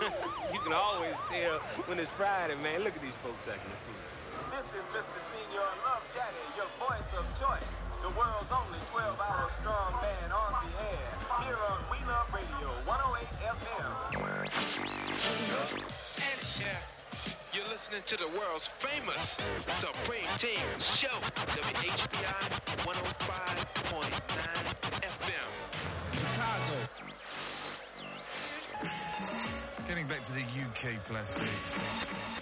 you can always tell when it's Friday, man. Look at these folks acting the fool. This is Mr. Señor Love Daddy, your voice of choice. The world's only 12-hour strong man on the air. Here on We Love Radio, 108 FM. And yeah, you're listening to the world's famous Supreme Team Show, WHBI 105.9 FM. To the UK plus six.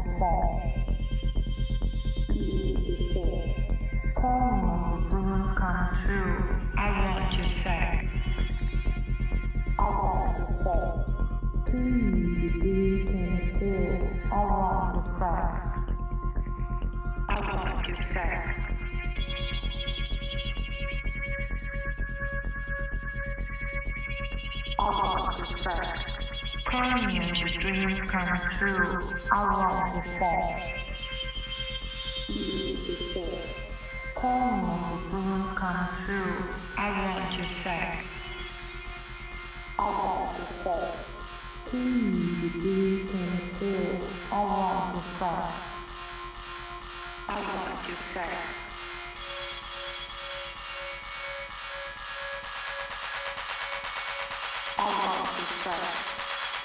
dreams, dreams come true. I want to say. Call me, dream come true. I want to say. I want to say. Please, dream come true. I want to say. I want to say. I want to say.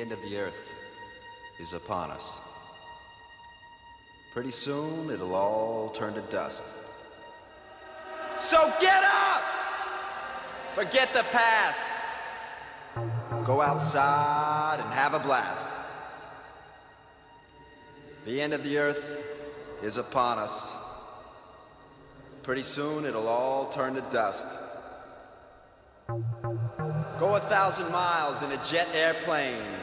The end of the earth is upon us. Pretty soon it'll all turn to dust. So get up! Forget the past. Go outside and have a blast. The end of the earth is upon us. Pretty soon it'll all turn to dust. Go a thousand miles in a jet airplane.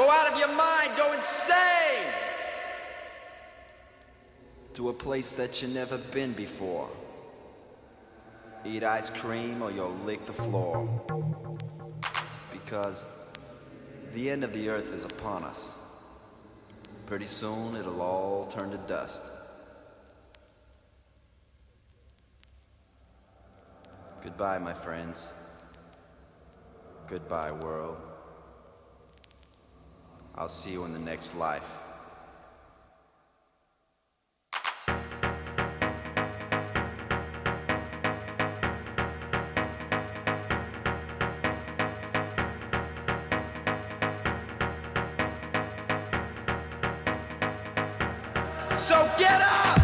Go out of your mind, go insane! To a place that you've never been before. Eat ice cream or you'll lick the floor. Because the end of the earth is upon us. Pretty soon it'll all turn to dust. Goodbye, my friends. Goodbye, world. I'll see you in the next life. So get up!